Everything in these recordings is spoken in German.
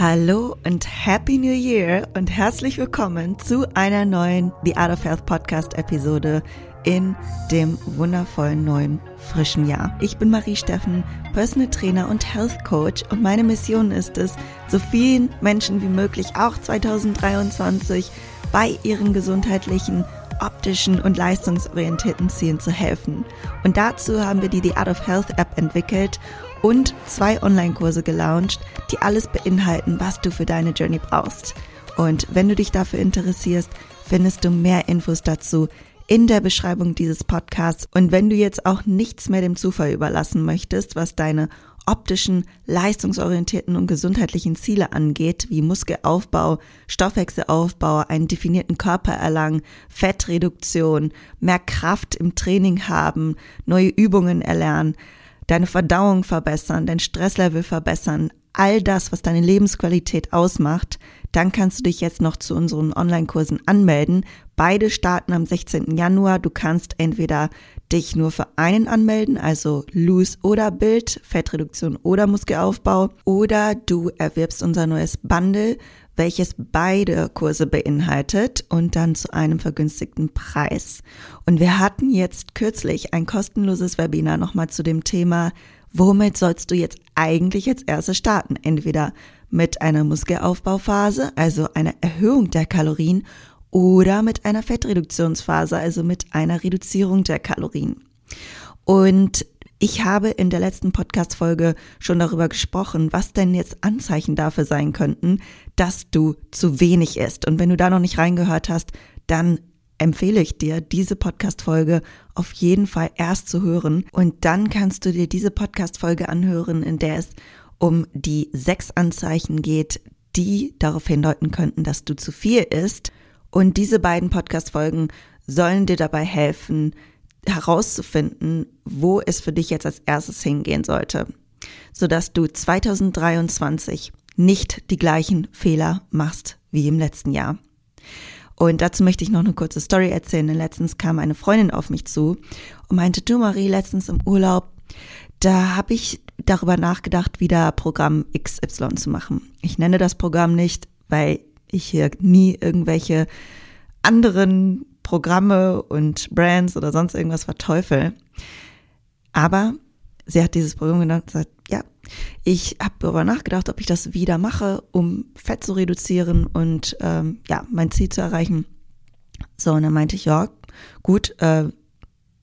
Hallo und Happy New Year und herzlich willkommen zu einer neuen The Art of Health Podcast Episode in dem wundervollen neuen frischen Jahr. Ich bin Marie Steffen, Personal Trainer und Health Coach und meine Mission ist es, so vielen Menschen wie möglich auch 2023 bei ihren gesundheitlichen optischen und leistungsorientierten Zielen zu helfen. Und dazu haben wir die The Art of Health App entwickelt und zwei Online-Kurse gelauncht, die alles beinhalten, was du für deine Journey brauchst. Und wenn du dich dafür interessierst, findest du mehr Infos dazu in der Beschreibung dieses Podcasts. Und wenn du jetzt auch nichts mehr dem Zufall überlassen möchtest, was deine optischen, leistungsorientierten und gesundheitlichen Ziele angeht, wie Muskelaufbau, Stoffwechselaufbau, einen definierten Körper erlangen, Fettreduktion, mehr Kraft im Training haben, neue Übungen erlernen, deine Verdauung verbessern, dein Stresslevel verbessern, all das, was deine Lebensqualität ausmacht, dann kannst du dich jetzt noch zu unseren Online-Kursen anmelden. Beide starten am 16. Januar. Du kannst entweder dich nur für einen anmelden, also Loose oder Bild, Fettreduktion oder Muskelaufbau, oder du erwirbst unser neues Bundle, welches beide Kurse beinhaltet und dann zu einem vergünstigten Preis. Und wir hatten jetzt kürzlich ein kostenloses Webinar nochmal zu dem Thema, womit sollst du jetzt eigentlich als erstes starten? Entweder mit einer Muskelaufbauphase, also einer Erhöhung der Kalorien, oder mit einer Fettreduktionsphase, also mit einer Reduzierung der Kalorien. Und ich habe in der letzten Podcast-Folge schon darüber gesprochen, was denn jetzt Anzeichen dafür sein könnten, dass du zu wenig isst. Und wenn du da noch nicht reingehört hast, dann empfehle ich dir, diese Podcast-Folge auf jeden Fall erst zu hören. Und dann kannst du dir diese Podcast-Folge anhören, in der es um die sechs Anzeichen geht, die darauf hindeuten könnten, dass du zu viel isst. Und diese beiden Podcast-Folgen sollen dir dabei helfen, herauszufinden, wo es für dich jetzt als erstes hingehen sollte, sodass du 2023 nicht die gleichen Fehler machst wie im letzten Jahr. Und dazu möchte ich noch eine kurze Story erzählen. Denn letztens kam eine Freundin auf mich zu und meinte, du Marie, letztens im Urlaub, da habe ich darüber nachgedacht, wieder Programm XY zu machen. Ich nenne das Programm nicht, weil ich hier nie irgendwelche anderen Programme und Brands oder sonst irgendwas verteufel. Aber sie hat dieses Programm genannt und gesagt, ja, ich habe darüber nachgedacht, ob ich das wieder mache, um Fett zu reduzieren und ähm, ja, mein Ziel zu erreichen. So, und dann meinte ich, ja, gut, äh,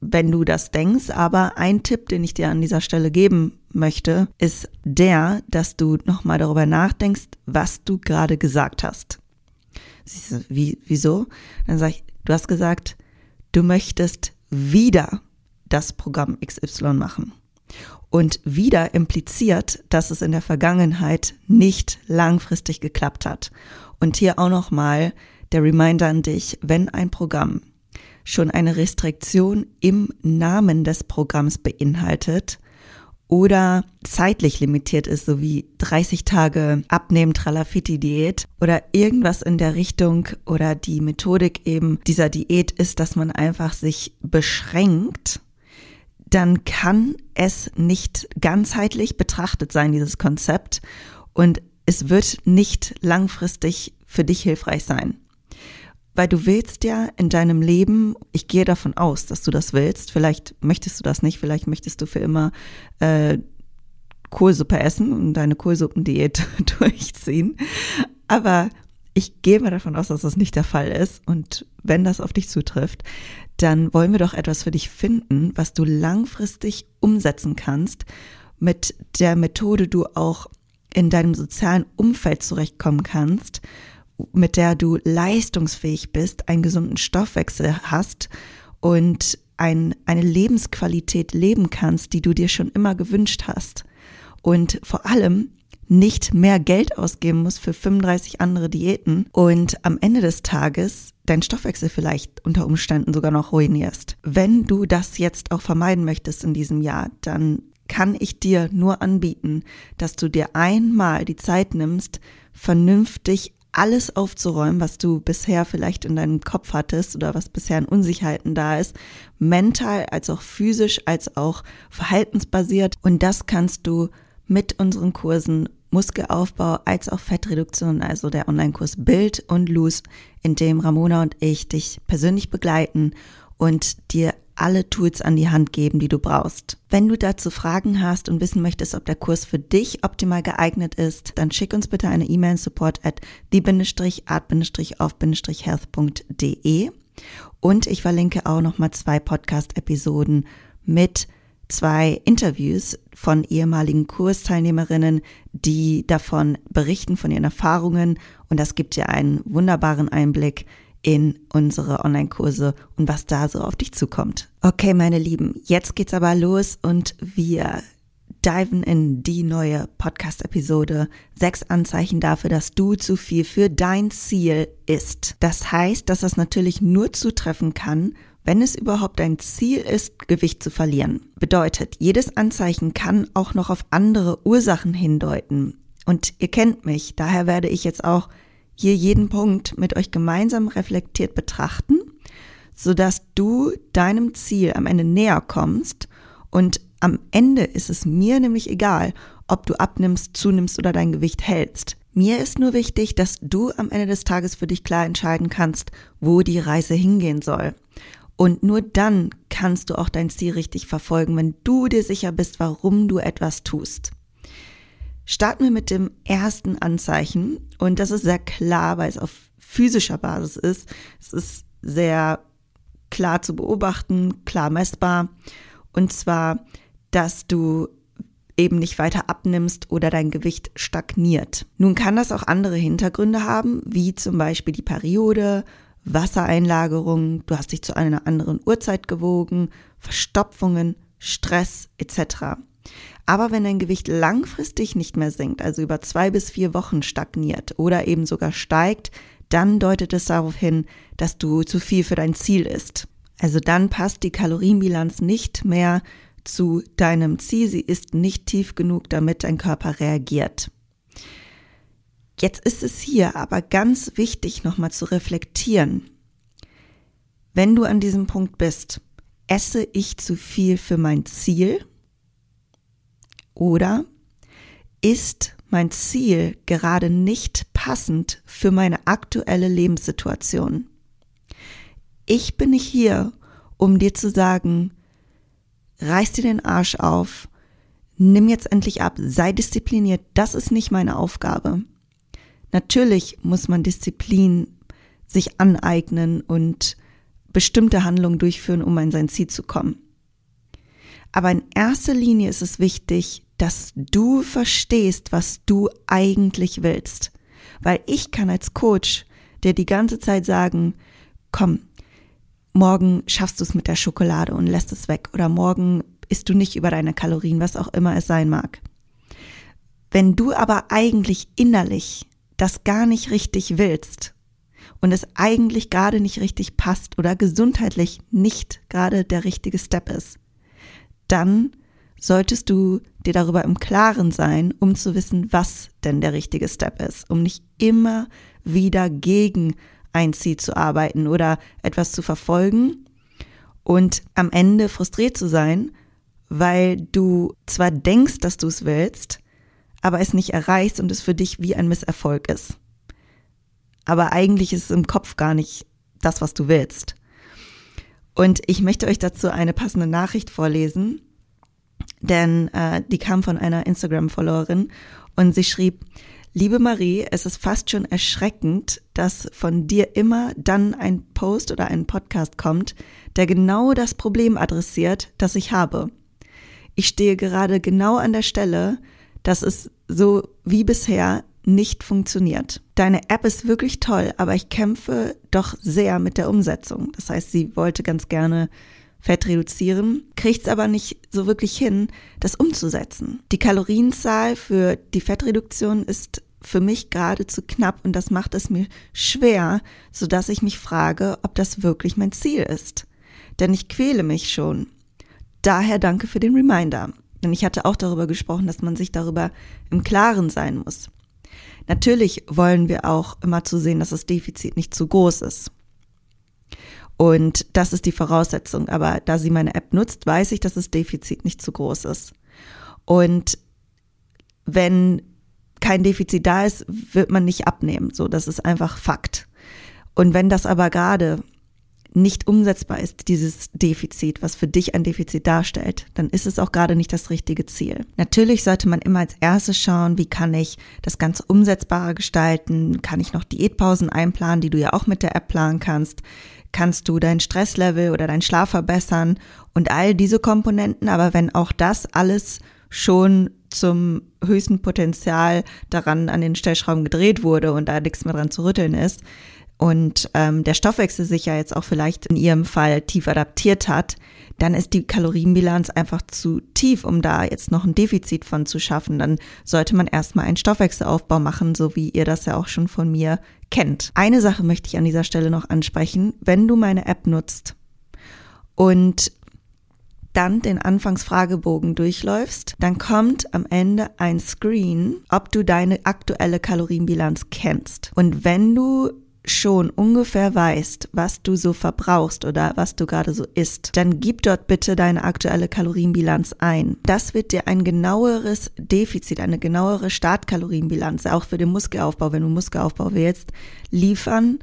wenn du das denkst, aber ein Tipp, den ich dir an dieser Stelle geben möchte, ist der, dass du nochmal darüber nachdenkst, was du gerade gesagt hast. Sie so, wie, wieso? Dann sage ich, Du hast gesagt, du möchtest wieder das Programm XY machen. Und wieder impliziert, dass es in der Vergangenheit nicht langfristig geklappt hat. Und hier auch nochmal der Reminder an dich, wenn ein Programm schon eine Restriktion im Namen des Programms beinhaltet, oder zeitlich limitiert ist, so wie 30 Tage abnehmen Tralafiti Diät oder irgendwas in der Richtung oder die Methodik eben dieser Diät ist, dass man einfach sich beschränkt, dann kann es nicht ganzheitlich betrachtet sein, dieses Konzept und es wird nicht langfristig für dich hilfreich sein. Weil du willst ja in deinem Leben, ich gehe davon aus, dass du das willst, vielleicht möchtest du das nicht, vielleicht möchtest du für immer äh, Kohlsuppe essen und deine Kohlsuppendiät durchziehen. Aber ich gehe mal davon aus, dass das nicht der Fall ist. Und wenn das auf dich zutrifft, dann wollen wir doch etwas für dich finden, was du langfristig umsetzen kannst, mit der Methode du auch in deinem sozialen Umfeld zurechtkommen kannst mit der du leistungsfähig bist, einen gesunden Stoffwechsel hast und ein, eine Lebensqualität leben kannst, die du dir schon immer gewünscht hast. Und vor allem nicht mehr Geld ausgeben musst für 35 andere Diäten und am Ende des Tages dein Stoffwechsel vielleicht unter Umständen sogar noch ruinierst. Wenn du das jetzt auch vermeiden möchtest in diesem Jahr, dann kann ich dir nur anbieten, dass du dir einmal die Zeit nimmst, vernünftig alles aufzuräumen, was du bisher vielleicht in deinem Kopf hattest oder was bisher an Unsicherheiten da ist, mental als auch physisch als auch verhaltensbasiert. Und das kannst du mit unseren Kursen Muskelaufbau als auch Fettreduktion, also der Online-Kurs Bild und Lose, in dem Ramona und ich dich persönlich begleiten und dir alle Tools an die Hand geben, die du brauchst. Wenn du dazu Fragen hast und wissen möchtest, ob der Kurs für dich optimal geeignet ist, dann schick uns bitte eine E-Mail support at the-art-auf-health.de und ich verlinke auch nochmal zwei Podcast-Episoden mit zwei Interviews von ehemaligen Kursteilnehmerinnen, die davon berichten, von ihren Erfahrungen. Und das gibt dir einen wunderbaren Einblick in unsere Online-Kurse und was da so auf dich zukommt. Okay, meine Lieben, jetzt geht's aber los und wir diven in die neue Podcast-Episode. Sechs Anzeichen dafür, dass du zu viel für dein Ziel isst. Das heißt, dass das natürlich nur zutreffen kann, wenn es überhaupt dein Ziel ist, Gewicht zu verlieren. Bedeutet, jedes Anzeichen kann auch noch auf andere Ursachen hindeuten. Und ihr kennt mich, daher werde ich jetzt auch hier jeden Punkt mit euch gemeinsam reflektiert betrachten, sodass du deinem Ziel am Ende näher kommst und am Ende ist es mir nämlich egal, ob du abnimmst, zunimmst oder dein Gewicht hältst. Mir ist nur wichtig, dass du am Ende des Tages für dich klar entscheiden kannst, wo die Reise hingehen soll. Und nur dann kannst du auch dein Ziel richtig verfolgen, wenn du dir sicher bist, warum du etwas tust. Starten wir mit dem ersten Anzeichen und das ist sehr klar, weil es auf physischer Basis ist. Es ist sehr klar zu beobachten, klar messbar und zwar, dass du eben nicht weiter abnimmst oder dein Gewicht stagniert. Nun kann das auch andere Hintergründe haben, wie zum Beispiel die Periode, Wassereinlagerung, du hast dich zu einer anderen Uhrzeit gewogen, Verstopfungen, Stress etc. Aber wenn dein Gewicht langfristig nicht mehr sinkt, also über zwei bis vier Wochen stagniert oder eben sogar steigt, dann deutet es darauf hin, dass du zu viel für dein Ziel isst. Also dann passt die Kalorienbilanz nicht mehr zu deinem Ziel, sie ist nicht tief genug, damit dein Körper reagiert. Jetzt ist es hier aber ganz wichtig, nochmal zu reflektieren. Wenn du an diesem Punkt bist, esse ich zu viel für mein Ziel? Oder ist mein Ziel gerade nicht passend für meine aktuelle Lebenssituation? Ich bin nicht hier, um dir zu sagen, reiß dir den Arsch auf, nimm jetzt endlich ab, sei diszipliniert, das ist nicht meine Aufgabe. Natürlich muss man Disziplin sich aneignen und bestimmte Handlungen durchführen, um an sein Ziel zu kommen. Aber in erster Linie ist es wichtig, dass du verstehst, was du eigentlich willst. Weil ich kann als Coach dir die ganze Zeit sagen, komm, morgen schaffst du es mit der Schokolade und lässt es weg oder morgen isst du nicht über deine Kalorien, was auch immer es sein mag. Wenn du aber eigentlich innerlich das gar nicht richtig willst und es eigentlich gerade nicht richtig passt oder gesundheitlich nicht gerade der richtige Step ist, dann solltest du dir darüber im Klaren sein, um zu wissen, was denn der richtige Step ist, um nicht immer wieder gegen ein Ziel zu arbeiten oder etwas zu verfolgen und am Ende frustriert zu sein, weil du zwar denkst, dass du es willst, aber es nicht erreichst und es für dich wie ein Misserfolg ist. Aber eigentlich ist es im Kopf gar nicht das, was du willst. Und ich möchte euch dazu eine passende Nachricht vorlesen, denn äh, die kam von einer Instagram-Followerin und sie schrieb, Liebe Marie, es ist fast schon erschreckend, dass von dir immer dann ein Post oder ein Podcast kommt, der genau das Problem adressiert, das ich habe. Ich stehe gerade genau an der Stelle, dass es so wie bisher nicht funktioniert. Deine App ist wirklich toll, aber ich kämpfe doch sehr mit der Umsetzung. Das heißt, sie wollte ganz gerne Fett reduzieren, kriegt es aber nicht so wirklich hin, das umzusetzen. Die Kalorienzahl für die Fettreduktion ist für mich gerade zu knapp und das macht es mir schwer, so dass ich mich frage, ob das wirklich mein Ziel ist. Denn ich quäle mich schon. Daher danke für den Reminder. Denn ich hatte auch darüber gesprochen, dass man sich darüber im Klaren sein muss. Natürlich wollen wir auch immer zu sehen, dass das Defizit nicht zu groß ist. Und das ist die Voraussetzung. Aber da sie meine App nutzt, weiß ich, dass das Defizit nicht zu groß ist. Und wenn kein Defizit da ist, wird man nicht abnehmen. So, das ist einfach Fakt. Und wenn das aber gerade nicht umsetzbar ist, dieses Defizit, was für dich ein Defizit darstellt, dann ist es auch gerade nicht das richtige Ziel. Natürlich sollte man immer als erstes schauen, wie kann ich das Ganze umsetzbarer gestalten? Kann ich noch Diätpausen einplanen, die du ja auch mit der App planen kannst? Kannst du dein Stresslevel oder deinen Schlaf verbessern und all diese Komponenten? Aber wenn auch das alles schon zum höchsten Potenzial daran an den Stellschrauben gedreht wurde und da nichts mehr dran zu rütteln ist, und ähm, der Stoffwechsel sich ja jetzt auch vielleicht in ihrem Fall tief adaptiert hat, dann ist die Kalorienbilanz einfach zu tief, um da jetzt noch ein Defizit von zu schaffen. Dann sollte man erstmal einen Stoffwechselaufbau machen, so wie ihr das ja auch schon von mir kennt. Eine Sache möchte ich an dieser Stelle noch ansprechen. Wenn du meine App nutzt und dann den Anfangsfragebogen durchläufst, dann kommt am Ende ein Screen, ob du deine aktuelle Kalorienbilanz kennst. Und wenn du schon ungefähr weißt, was du so verbrauchst oder was du gerade so isst, dann gib dort bitte deine aktuelle Kalorienbilanz ein. Das wird dir ein genaueres Defizit, eine genauere Startkalorienbilanz, auch für den Muskelaufbau, wenn du Muskelaufbau willst, liefern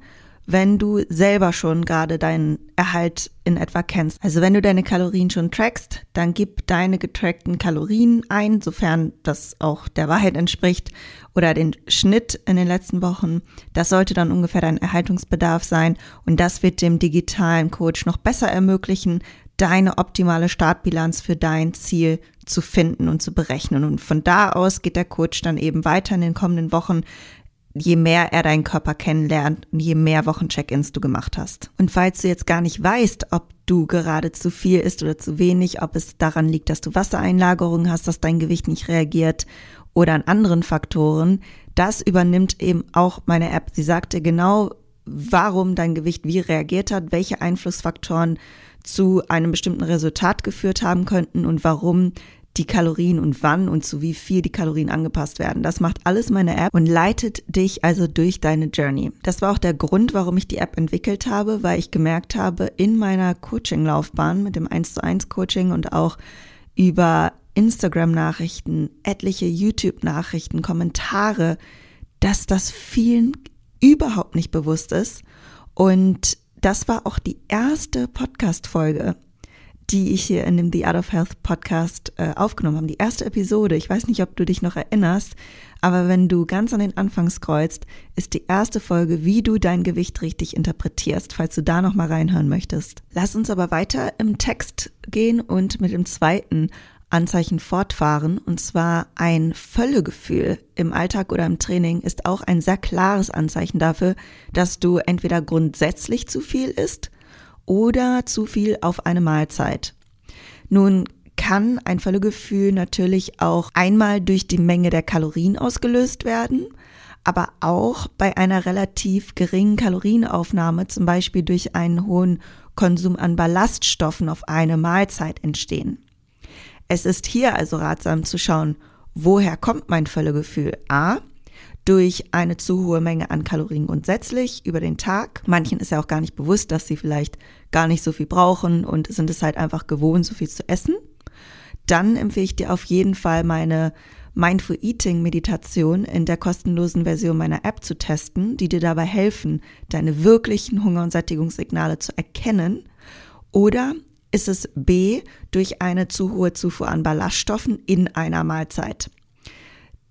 wenn du selber schon gerade deinen Erhalt in etwa kennst. Also wenn du deine Kalorien schon trackst, dann gib deine getrackten Kalorien ein, sofern das auch der Wahrheit entspricht, oder den Schnitt in den letzten Wochen. Das sollte dann ungefähr dein Erhaltungsbedarf sein und das wird dem digitalen Coach noch besser ermöglichen, deine optimale Startbilanz für dein Ziel zu finden und zu berechnen. Und von da aus geht der Coach dann eben weiter in den kommenden Wochen je mehr er deinen Körper kennenlernt und je mehr Wochencheck-ins du gemacht hast. Und falls du jetzt gar nicht weißt, ob du gerade zu viel isst oder zu wenig, ob es daran liegt, dass du Wassereinlagerungen hast, dass dein Gewicht nicht reagiert oder an anderen Faktoren, das übernimmt eben auch meine App. Sie sagte genau, warum dein Gewicht wie reagiert hat, welche Einflussfaktoren zu einem bestimmten Resultat geführt haben könnten und warum die Kalorien und wann und zu wie viel die Kalorien angepasst werden. Das macht alles meine App und leitet dich also durch deine Journey. Das war auch der Grund, warum ich die App entwickelt habe, weil ich gemerkt habe, in meiner Coaching-Laufbahn mit dem 1 zu 1 Coaching und auch über Instagram-Nachrichten, etliche YouTube-Nachrichten, Kommentare, dass das vielen überhaupt nicht bewusst ist. Und das war auch die erste Podcast-Folge, die ich hier in dem The Art of Health Podcast äh, aufgenommen habe. Die erste Episode. Ich weiß nicht, ob du dich noch erinnerst, aber wenn du ganz an den Anfang scrollst, ist die erste Folge, wie du dein Gewicht richtig interpretierst, falls du da noch mal reinhören möchtest. Lass uns aber weiter im Text gehen und mit dem zweiten Anzeichen fortfahren. Und zwar ein Völlegefühl im Alltag oder im Training ist auch ein sehr klares Anzeichen dafür, dass du entweder grundsätzlich zu viel isst oder zu viel auf eine Mahlzeit. Nun kann ein Völlegefühl natürlich auch einmal durch die Menge der Kalorien ausgelöst werden, aber auch bei einer relativ geringen Kalorienaufnahme, zum Beispiel durch einen hohen Konsum an Ballaststoffen auf eine Mahlzeit entstehen. Es ist hier also ratsam zu schauen, woher kommt mein Völlegefühl? A, durch eine zu hohe Menge an Kalorien grundsätzlich über den Tag. Manchen ist ja auch gar nicht bewusst, dass sie vielleicht gar nicht so viel brauchen und sind es halt einfach gewohnt, so viel zu essen. Dann empfehle ich dir auf jeden Fall meine Mindful Eating Meditation in der kostenlosen Version meiner App zu testen, die dir dabei helfen, deine wirklichen Hunger- und Sättigungssignale zu erkennen. Oder ist es B durch eine zu hohe Zufuhr an Ballaststoffen in einer Mahlzeit?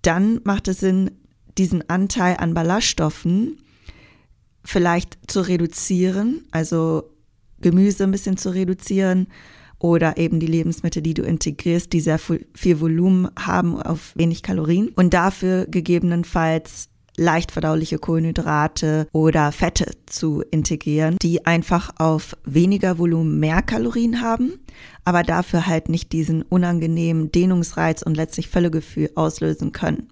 Dann macht es Sinn, diesen Anteil an Ballaststoffen vielleicht zu reduzieren, also Gemüse ein bisschen zu reduzieren oder eben die Lebensmittel, die du integrierst, die sehr viel Volumen haben auf wenig Kalorien und dafür gegebenenfalls leicht verdauliche Kohlenhydrate oder Fette zu integrieren, die einfach auf weniger Volumen mehr Kalorien haben, aber dafür halt nicht diesen unangenehmen Dehnungsreiz und letztlich Völlegefühl auslösen können.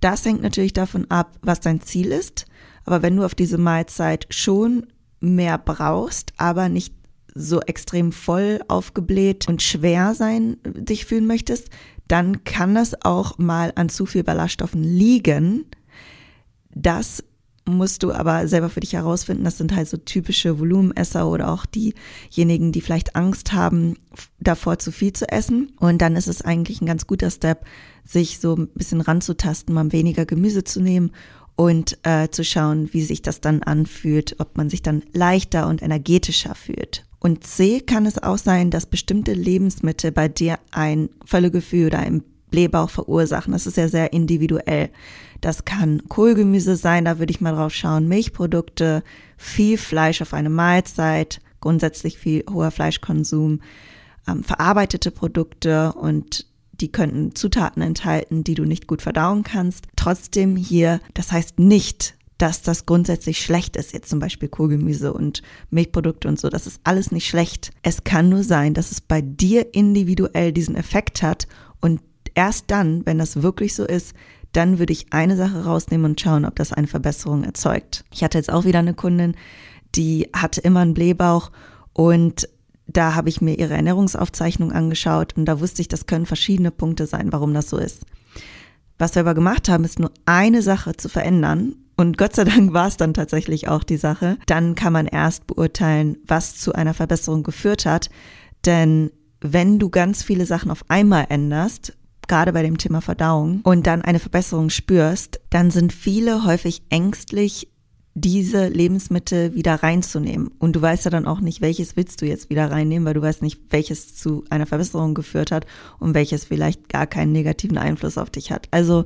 Das hängt natürlich davon ab, was dein Ziel ist. Aber wenn du auf diese Mahlzeit schon mehr brauchst, aber nicht so extrem voll aufgebläht und schwer sein, dich fühlen möchtest, dann kann das auch mal an zu viel Ballaststoffen liegen. Das musst du aber selber für dich herausfinden. Das sind halt so typische Volumenesser oder auch diejenigen, die vielleicht Angst haben, davor zu viel zu essen. Und dann ist es eigentlich ein ganz guter Step, sich so ein bisschen ranzutasten, mal weniger Gemüse zu nehmen und äh, zu schauen, wie sich das dann anfühlt, ob man sich dann leichter und energetischer fühlt. Und C kann es auch sein, dass bestimmte Lebensmittel bei dir ein Völlegefühl oder ein Blähbauch verursachen. Das ist ja sehr individuell. Das kann Kohlgemüse sein, da würde ich mal drauf schauen, Milchprodukte, viel Fleisch auf eine Mahlzeit, grundsätzlich viel hoher Fleischkonsum, ähm, verarbeitete Produkte und die könnten Zutaten enthalten, die du nicht gut verdauen kannst. Trotzdem hier, das heißt nicht, dass das grundsätzlich schlecht ist, jetzt zum Beispiel Kohlgemüse und Milchprodukte und so, das ist alles nicht schlecht. Es kann nur sein, dass es bei dir individuell diesen Effekt hat und erst dann, wenn das wirklich so ist, dann würde ich eine Sache rausnehmen und schauen, ob das eine Verbesserung erzeugt. Ich hatte jetzt auch wieder eine Kundin, die hatte immer einen Blähbauch und da habe ich mir ihre Ernährungsaufzeichnung angeschaut und da wusste ich, das können verschiedene Punkte sein, warum das so ist. Was wir aber gemacht haben, ist nur eine Sache zu verändern. Und Gott sei Dank war es dann tatsächlich auch die Sache. Dann kann man erst beurteilen, was zu einer Verbesserung geführt hat. Denn wenn du ganz viele Sachen auf einmal änderst, gerade bei dem Thema Verdauung, und dann eine Verbesserung spürst, dann sind viele häufig ängstlich, diese Lebensmittel wieder reinzunehmen. Und du weißt ja dann auch nicht, welches willst du jetzt wieder reinnehmen, weil du weißt nicht, welches zu einer Verbesserung geführt hat und welches vielleicht gar keinen negativen Einfluss auf dich hat. Also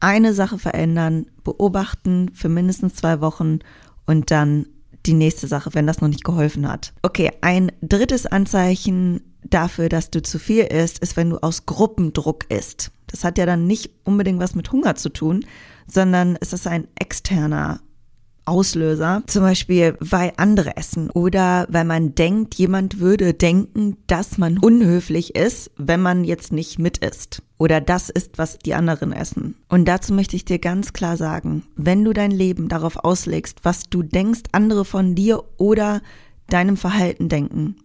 eine Sache verändern, beobachten für mindestens zwei Wochen und dann die nächste Sache, wenn das noch nicht geholfen hat. Okay, ein drittes Anzeichen dafür, dass du zu viel isst, ist, wenn du aus Gruppendruck isst. Das hat ja dann nicht unbedingt was mit Hunger zu tun, sondern es ist ein externer Auslöser, zum Beispiel weil andere essen oder weil man denkt, jemand würde denken, dass man unhöflich ist, wenn man jetzt nicht mit isst oder das ist, was die anderen essen. Und dazu möchte ich dir ganz klar sagen, wenn du dein Leben darauf auslegst, was du denkst, andere von dir oder deinem Verhalten denken,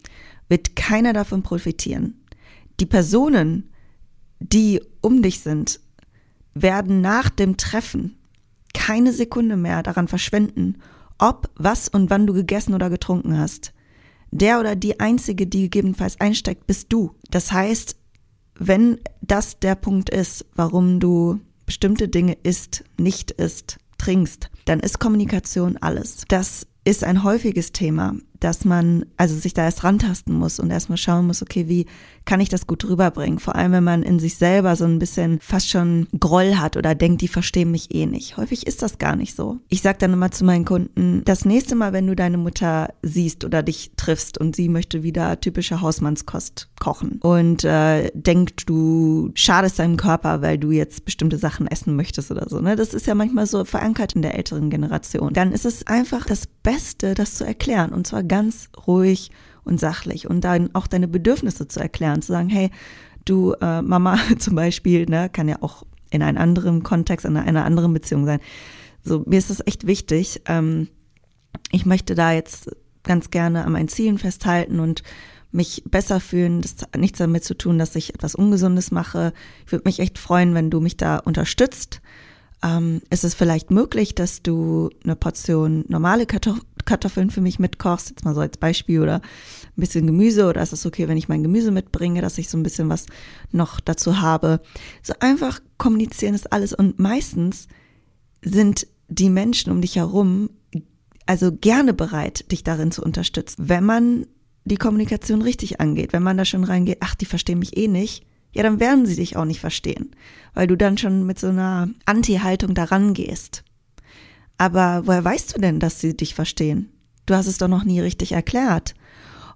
wird keiner davon profitieren. Die Personen, die um dich sind, werden nach dem Treffen keine Sekunde mehr daran verschwenden, ob, was und wann du gegessen oder getrunken hast. Der oder die Einzige, die gegebenenfalls einsteigt, bist du. Das heißt, wenn das der Punkt ist, warum du bestimmte Dinge isst, nicht isst, trinkst, dann ist Kommunikation alles. Das ist ein häufiges Thema dass man also sich da erst rantasten muss und erstmal schauen muss, okay, wie kann ich das gut rüberbringen? Vor allem, wenn man in sich selber so ein bisschen fast schon Groll hat oder denkt, die verstehen mich eh nicht. Häufig ist das gar nicht so. Ich sage dann immer zu meinen Kunden, das nächste Mal, wenn du deine Mutter siehst oder dich triffst und sie möchte wieder typische Hausmannskost kochen und äh, denkt, du schadest deinem Körper, weil du jetzt bestimmte Sachen essen möchtest oder so. Ne? Das ist ja manchmal so verankert in der älteren Generation. Dann ist es einfach das Beste, das zu erklären und zwar ganz ruhig und sachlich und dann auch deine Bedürfnisse zu erklären, zu sagen, hey, du äh, Mama zum Beispiel, ne, kann ja auch in einem anderen Kontext, in einer anderen Beziehung sein. So, mir ist das echt wichtig. Ähm, ich möchte da jetzt ganz gerne an meinen Zielen festhalten und mich besser fühlen. Das hat nichts damit zu tun, dass ich etwas Ungesundes mache. Ich würde mich echt freuen, wenn du mich da unterstützt. Ähm, ist es vielleicht möglich, dass du eine Portion normale Kartoffeln für mich mitkochst, jetzt mal so als Beispiel, oder ein bisschen Gemüse, oder ist es okay, wenn ich mein Gemüse mitbringe, dass ich so ein bisschen was noch dazu habe? So einfach kommunizieren ist alles. Und meistens sind die Menschen um dich herum also gerne bereit, dich darin zu unterstützen. Wenn man die Kommunikation richtig angeht, wenn man da schon reingeht, ach, die verstehen mich eh nicht, ja, dann werden sie dich auch nicht verstehen, weil du dann schon mit so einer Anti-Haltung daran gehst. Aber woher weißt du denn, dass sie dich verstehen? Du hast es doch noch nie richtig erklärt.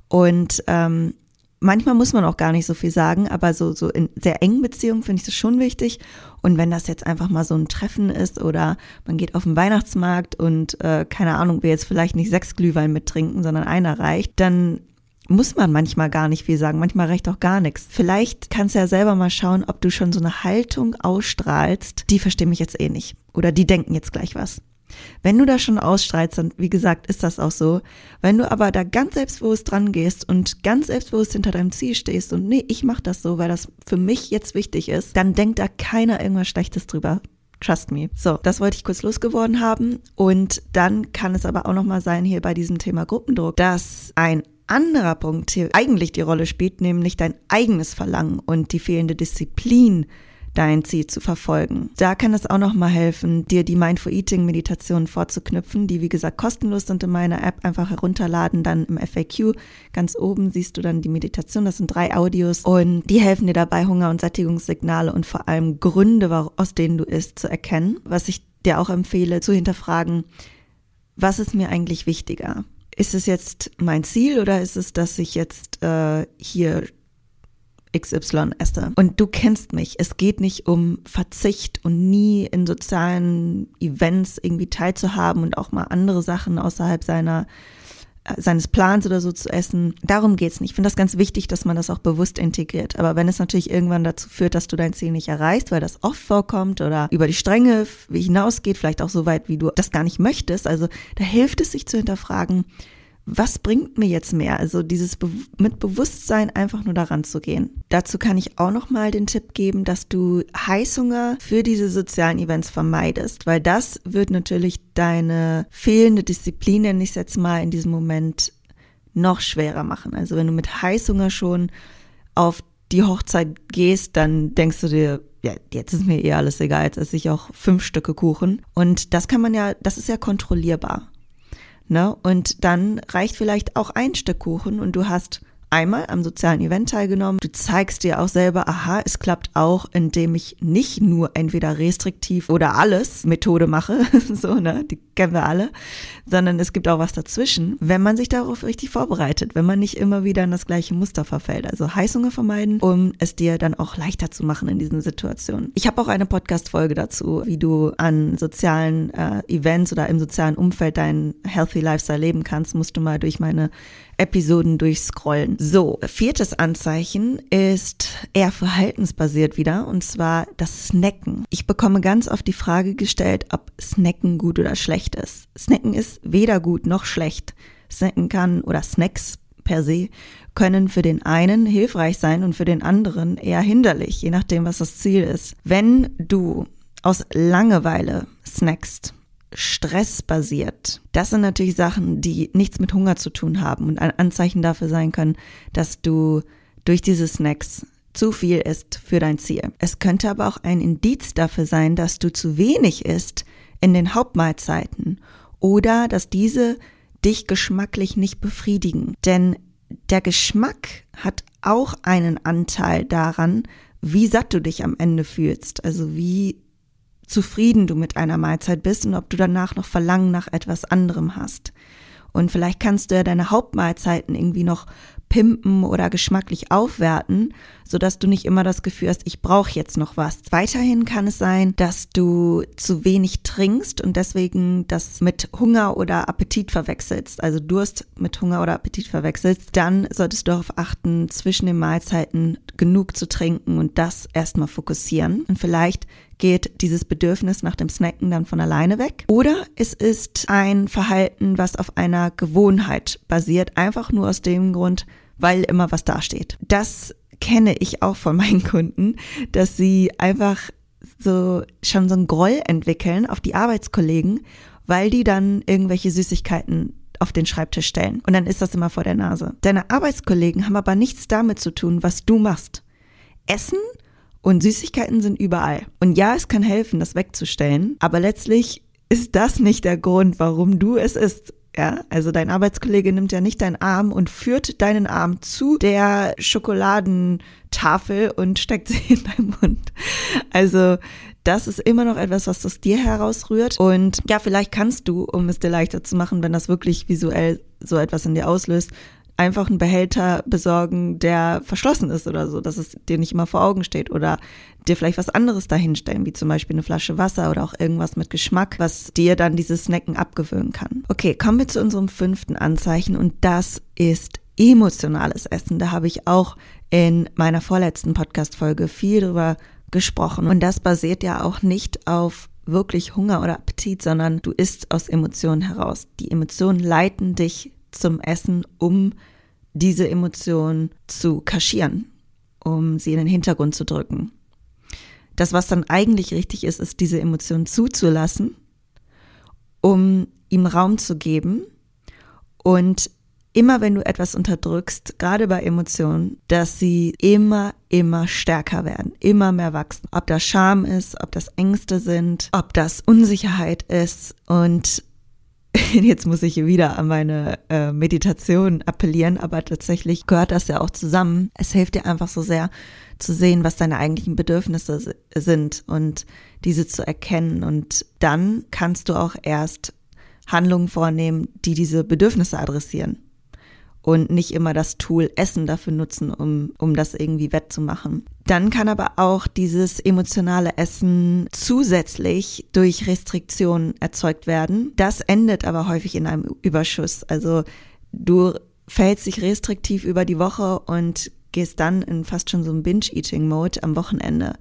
Und ähm, manchmal muss man auch gar nicht so viel sagen, aber so, so in sehr engen Beziehungen finde ich das schon wichtig. Und wenn das jetzt einfach mal so ein Treffen ist oder man geht auf den Weihnachtsmarkt und äh, keine Ahnung, wir jetzt vielleicht nicht sechs Glühwein mittrinken, sondern einer reicht, dann muss man manchmal gar nicht viel sagen, manchmal reicht auch gar nichts. Vielleicht kannst du ja selber mal schauen, ob du schon so eine Haltung ausstrahlst, die verstehen mich jetzt eh nicht oder die denken jetzt gleich was. Wenn du da schon ausstrahlst, dann, wie gesagt, ist das auch so. Wenn du aber da ganz selbstbewusst dran gehst und ganz selbstbewusst hinter deinem Ziel stehst und nee, ich mach das so, weil das für mich jetzt wichtig ist, dann denkt da keiner irgendwas Schlechtes drüber. Trust me. So, das wollte ich kurz losgeworden haben. Und dann kann es aber auch nochmal sein hier bei diesem Thema Gruppendruck, dass ein anderer Punkt hier eigentlich die Rolle spielt, nämlich dein eigenes Verlangen und die fehlende Disziplin, dein Ziel zu verfolgen. Da kann es auch noch mal helfen, dir die Mindful Eating Meditationen vorzuknüpfen, die wie gesagt kostenlos sind in meiner App. Einfach herunterladen, dann im FAQ ganz oben siehst du dann die Meditation. Das sind drei Audios und die helfen dir dabei, Hunger- und Sättigungssignale und vor allem Gründe, aus denen du isst, zu erkennen. Was ich dir auch empfehle, zu hinterfragen, was ist mir eigentlich wichtiger? Ist es jetzt mein Ziel oder ist es, dass ich jetzt äh, hier XY esse. Und du kennst mich. Es geht nicht um Verzicht und nie in sozialen Events irgendwie teilzuhaben und auch mal andere Sachen außerhalb seiner seines Plans oder so zu essen. Darum geht's nicht. Ich finde das ganz wichtig, dass man das auch bewusst integriert. Aber wenn es natürlich irgendwann dazu führt, dass du dein Ziel nicht erreichst, weil das oft vorkommt oder über die Stränge hinausgeht, vielleicht auch so weit, wie du das gar nicht möchtest, also da hilft es sich zu hinterfragen, was bringt mir jetzt mehr? Also dieses Be mit Bewusstsein einfach nur daran zu gehen. Dazu kann ich auch noch mal den Tipp geben, dass du Heißhunger für diese sozialen Events vermeidest, weil das wird natürlich deine fehlende Disziplin, nenne ich es jetzt mal in diesem Moment, noch schwerer machen. Also wenn du mit Heißhunger schon auf die Hochzeit gehst, dann denkst du dir, ja, jetzt ist mir eh alles egal, jetzt esse ich auch fünf Stücke Kuchen. Und das kann man ja, das ist ja kontrollierbar. Ne? Und dann reicht vielleicht auch ein Stück Kuchen und du hast einmal am sozialen Event teilgenommen. Du zeigst dir auch selber, aha, es klappt auch, indem ich nicht nur entweder restriktiv oder alles Methode mache, so, ne, die kennen wir alle, sondern es gibt auch was dazwischen, wenn man sich darauf richtig vorbereitet, wenn man nicht immer wieder in das gleiche Muster verfällt. Also Heißhunger vermeiden, um es dir dann auch leichter zu machen in diesen Situationen. Ich habe auch eine Podcast-Folge dazu, wie du an sozialen äh, Events oder im sozialen Umfeld deinen Healthy Lifestyle leben kannst, musst du mal durch meine Episoden durchscrollen. So, viertes Anzeichen ist eher verhaltensbasiert wieder und zwar das Snacken. Ich bekomme ganz oft die Frage gestellt, ob Snacken gut oder schlecht ist. Snacken ist weder gut noch schlecht. Snacken kann oder Snacks per se können für den einen hilfreich sein und für den anderen eher hinderlich, je nachdem, was das Ziel ist. Wenn du aus Langeweile snackst, stressbasiert. Das sind natürlich Sachen, die nichts mit Hunger zu tun haben und ein Anzeichen dafür sein können, dass du durch diese Snacks zu viel isst für dein Ziel. Es könnte aber auch ein Indiz dafür sein, dass du zu wenig isst in den Hauptmahlzeiten oder dass diese dich geschmacklich nicht befriedigen. Denn der Geschmack hat auch einen Anteil daran, wie satt du dich am Ende fühlst, also wie zufrieden du mit einer Mahlzeit bist und ob du danach noch Verlangen nach etwas anderem hast. Und vielleicht kannst du ja deine Hauptmahlzeiten irgendwie noch pimpen oder geschmacklich aufwerten, so dass du nicht immer das Gefühl hast, ich brauche jetzt noch was. Weiterhin kann es sein, dass du zu wenig trinkst und deswegen das mit Hunger oder Appetit verwechselst, also Durst mit Hunger oder Appetit verwechselst. Dann solltest du darauf achten, zwischen den Mahlzeiten genug zu trinken und das erstmal fokussieren. Und vielleicht geht dieses Bedürfnis nach dem Snacken dann von alleine weg. Oder es ist ein Verhalten, was auf einer Gewohnheit basiert, einfach nur aus dem Grund, weil immer was dasteht. Das kenne ich auch von meinen Kunden, dass sie einfach so schon so ein Groll entwickeln auf die Arbeitskollegen, weil die dann irgendwelche Süßigkeiten auf den Schreibtisch stellen. Und dann ist das immer vor der Nase. Deine Arbeitskollegen haben aber nichts damit zu tun, was du machst. Essen und Süßigkeiten sind überall. Und ja, es kann helfen, das wegzustellen, aber letztlich ist das nicht der Grund, warum du es isst. Ja, also dein Arbeitskollege nimmt ja nicht deinen Arm und führt deinen Arm zu der Schokoladentafel und steckt sie in deinen Mund. Also das ist immer noch etwas, was aus dir herausrührt. Und ja, vielleicht kannst du, um es dir leichter zu machen, wenn das wirklich visuell so etwas in dir auslöst, einfach einen Behälter besorgen, der verschlossen ist oder so, dass es dir nicht immer vor Augen steht oder dir vielleicht was anderes dahinstellen, wie zum Beispiel eine Flasche Wasser oder auch irgendwas mit Geschmack, was dir dann dieses Snacken abgewöhnen kann. Okay, kommen wir zu unserem fünften Anzeichen und das ist emotionales Essen. Da habe ich auch in meiner vorletzten Podcast-Folge viel drüber gesprochen und das basiert ja auch nicht auf wirklich Hunger oder Appetit, sondern du isst aus Emotionen heraus. Die Emotionen leiten dich zum Essen, um diese Emotion zu kaschieren, um sie in den Hintergrund zu drücken. das, was dann eigentlich richtig ist, ist diese Emotion zuzulassen, um ihm Raum zu geben und immer wenn du etwas unterdrückst, gerade bei Emotionen, dass sie immer, immer stärker werden, immer mehr wachsen. Ob das Scham ist, ob das Ängste sind, ob das Unsicherheit ist. Und jetzt muss ich wieder an meine äh, Meditation appellieren, aber tatsächlich gehört das ja auch zusammen. Es hilft dir einfach so sehr zu sehen, was deine eigentlichen Bedürfnisse sind und diese zu erkennen. Und dann kannst du auch erst Handlungen vornehmen, die diese Bedürfnisse adressieren und nicht immer das Tool Essen dafür nutzen, um, um das irgendwie wettzumachen. Dann kann aber auch dieses emotionale Essen zusätzlich durch Restriktionen erzeugt werden. Das endet aber häufig in einem Überschuss. Also du fällst dich restriktiv über die Woche und gehst dann in fast schon so ein Binge-Eating-Mode am Wochenende.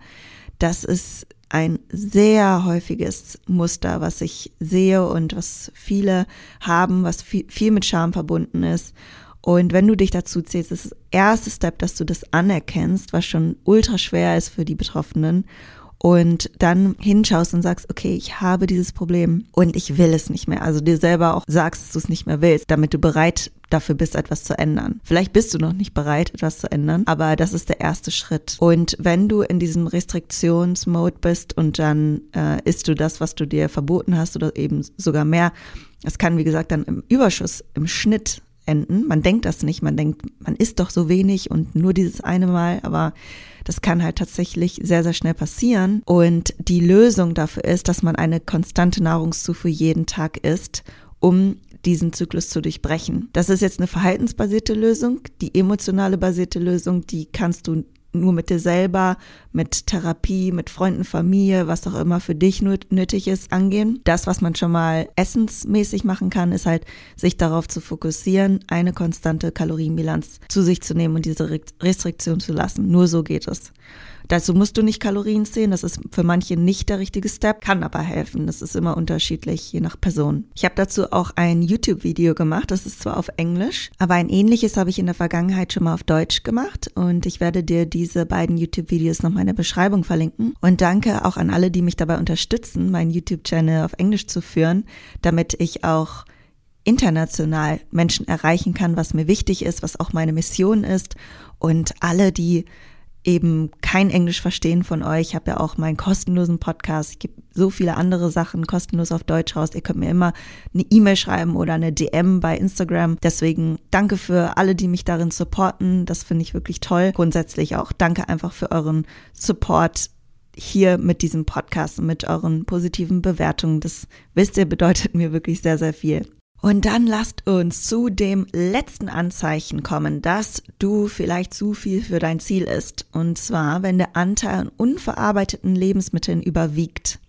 Das ist ein sehr häufiges Muster, was ich sehe und was viele haben, was viel, viel mit Scham verbunden ist. Und wenn du dich dazu zählst, ist das erste Step, dass du das anerkennst, was schon ultra schwer ist für die Betroffenen und dann hinschaust und sagst, okay, ich habe dieses Problem und ich will es nicht mehr. Also dir selber auch sagst, dass du es nicht mehr willst, damit du bereit dafür bist, etwas zu ändern. Vielleicht bist du noch nicht bereit, etwas zu ändern, aber das ist der erste Schritt. Und wenn du in diesem Restriktionsmode bist und dann äh, isst du das, was du dir verboten hast oder eben sogar mehr, das kann, wie gesagt, dann im Überschuss, im Schnitt enden. Man denkt das nicht, man denkt, man isst doch so wenig und nur dieses eine Mal, aber das kann halt tatsächlich sehr, sehr schnell passieren. Und die Lösung dafür ist, dass man eine konstante Nahrungszufuhr jeden Tag isst, um diesen Zyklus zu durchbrechen. Das ist jetzt eine verhaltensbasierte Lösung. Die emotionale basierte Lösung, die kannst du nur mit dir selber, mit Therapie, mit Freunden, Familie, was auch immer für dich nötig ist, angehen. Das, was man schon mal essensmäßig machen kann, ist halt, sich darauf zu fokussieren, eine konstante Kalorienbilanz zu sich zu nehmen und diese Restriktion zu lassen. Nur so geht es. Dazu musst du nicht Kalorien zählen, das ist für manche nicht der richtige Step, kann aber helfen. Das ist immer unterschiedlich, je nach Person. Ich habe dazu auch ein YouTube-Video gemacht, das ist zwar auf Englisch, aber ein ähnliches habe ich in der Vergangenheit schon mal auf Deutsch gemacht und ich werde dir diese beiden YouTube-Videos nochmal in der Beschreibung verlinken. Und danke auch an alle, die mich dabei unterstützen, meinen YouTube-Channel auf Englisch zu führen, damit ich auch international Menschen erreichen kann, was mir wichtig ist, was auch meine Mission ist. Und alle, die eben kein Englisch verstehen von euch. Ich habe ja auch meinen kostenlosen Podcast. Ich gebe so viele andere Sachen kostenlos auf Deutsch raus. Ihr könnt mir immer eine E-Mail schreiben oder eine DM bei Instagram. Deswegen danke für alle, die mich darin supporten. Das finde ich wirklich toll. Grundsätzlich auch danke einfach für euren Support hier mit diesem Podcast und mit euren positiven Bewertungen. Das wisst ihr, bedeutet mir wirklich sehr, sehr viel. Und dann lasst uns zu dem letzten Anzeichen kommen, dass du vielleicht zu viel für dein Ziel isst. Und zwar, wenn der Anteil an unverarbeiteten Lebensmitteln überwiegt.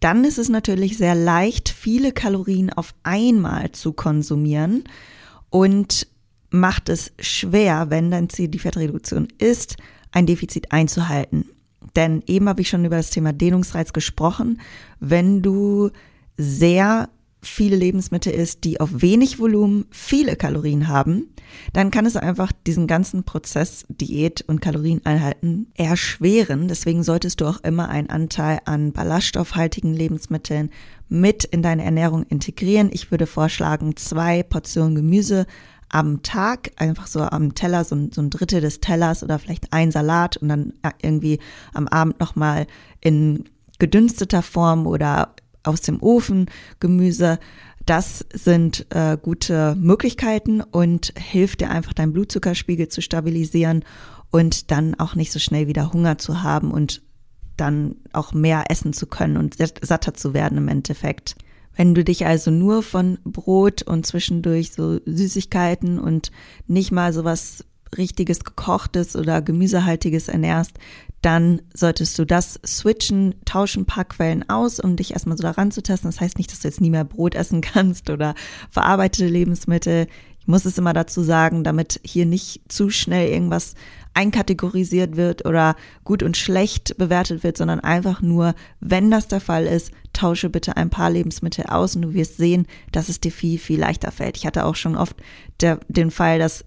Dann ist es natürlich sehr leicht, viele Kalorien auf einmal zu konsumieren und macht es schwer, wenn dein Ziel die Fettreduktion ist, ein Defizit einzuhalten. Denn eben habe ich schon über das Thema Dehnungsreiz gesprochen. Wenn du sehr viele Lebensmittel isst, die auf wenig Volumen viele Kalorien haben, dann kann es einfach diesen ganzen Prozess Diät und Kalorieneinhalten erschweren. Deswegen solltest du auch immer einen Anteil an ballaststoffhaltigen Lebensmitteln mit in deine Ernährung integrieren. Ich würde vorschlagen, zwei Portionen Gemüse am Tag, einfach so am Teller, so ein, so ein Drittel des Tellers oder vielleicht ein Salat und dann irgendwie am Abend nochmal in gedünsteter Form oder aus dem Ofen Gemüse. Das sind äh, gute Möglichkeiten und hilft dir einfach deinen Blutzuckerspiegel zu stabilisieren und dann auch nicht so schnell wieder Hunger zu haben und dann auch mehr essen zu können und satter zu werden im Endeffekt. Wenn du dich also nur von Brot und zwischendurch so Süßigkeiten und nicht mal sowas richtiges gekochtes oder gemüsehaltiges ernährst, dann solltest du das switchen, tauschen ein paar Quellen aus, um dich erstmal so daran zu testen. Das heißt nicht, dass du jetzt nie mehr Brot essen kannst oder verarbeitete Lebensmittel. Ich muss es immer dazu sagen, damit hier nicht zu schnell irgendwas einkategorisiert wird oder gut und schlecht bewertet wird, sondern einfach nur, wenn das der Fall ist, tausche bitte ein paar Lebensmittel aus und du wirst sehen, dass es dir viel, viel leichter fällt. Ich hatte auch schon oft der, den Fall, dass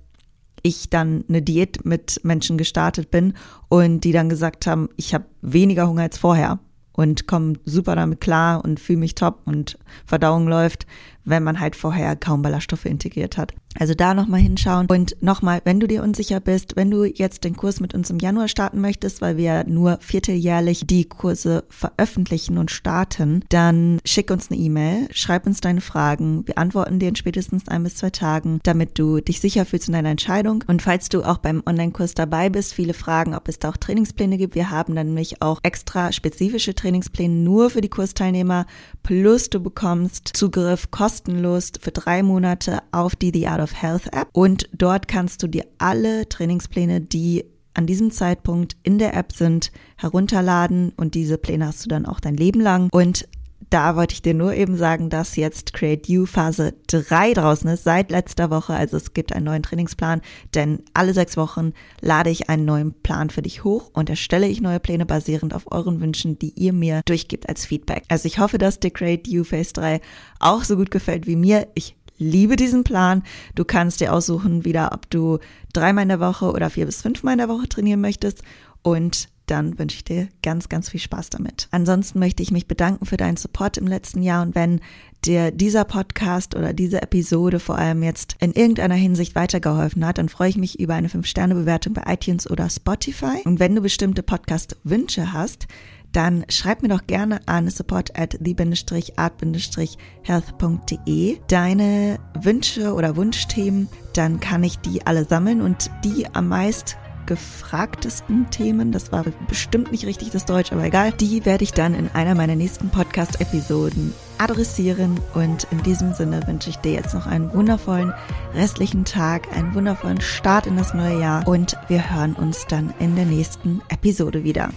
ich dann eine Diät mit Menschen gestartet bin und die dann gesagt haben, ich habe weniger Hunger als vorher und komme super damit klar und fühle mich top und Verdauung läuft, wenn man halt vorher kaum Ballaststoffe integriert hat. Also da nochmal hinschauen. Und nochmal, wenn du dir unsicher bist, wenn du jetzt den Kurs mit uns im Januar starten möchtest, weil wir nur vierteljährlich die Kurse veröffentlichen und starten, dann schick uns eine E-Mail, schreib uns deine Fragen, wir antworten dir in spätestens ein bis zwei Tagen, damit du dich sicher fühlst in deiner Entscheidung. Und falls du auch beim Online-Kurs dabei bist, viele Fragen, ob es da auch Trainingspläne gibt, wir haben dann nämlich auch extra spezifische Trainingspläne nur für die Kursteilnehmer, plus du bekommst Zugriff kostenlos für drei Monate auf die The Art of Health App und dort kannst du dir alle Trainingspläne, die an diesem Zeitpunkt in der App sind, herunterladen und diese Pläne hast du dann auch dein Leben lang und da wollte ich dir nur eben sagen, dass jetzt Create You Phase 3 draußen ist, seit letzter Woche. Also es gibt einen neuen Trainingsplan, denn alle sechs Wochen lade ich einen neuen Plan für dich hoch und erstelle ich neue Pläne basierend auf euren Wünschen, die ihr mir durchgibt als Feedback. Also ich hoffe, dass dir Create You Phase 3 auch so gut gefällt wie mir. Ich liebe diesen Plan. Du kannst dir aussuchen, wieder, ob du dreimal in der Woche oder vier bis fünfmal in der Woche trainieren möchtest. Und dann wünsche ich dir ganz, ganz viel Spaß damit. Ansonsten möchte ich mich bedanken für deinen Support im letzten Jahr und wenn dir dieser Podcast oder diese Episode vor allem jetzt in irgendeiner Hinsicht weitergeholfen hat, dann freue ich mich über eine 5-Sterne-Bewertung bei iTunes oder Spotify. Und wenn du bestimmte Podcast-Wünsche hast, dann schreib mir doch gerne an support at the-art-health.de deine Wünsche oder Wunschthemen, dann kann ich die alle sammeln und die am meist gefragtesten Themen, das war bestimmt nicht richtig das Deutsch, aber egal, die werde ich dann in einer meiner nächsten Podcast-Episoden adressieren und in diesem Sinne wünsche ich dir jetzt noch einen wundervollen restlichen Tag, einen wundervollen Start in das neue Jahr und wir hören uns dann in der nächsten Episode wieder.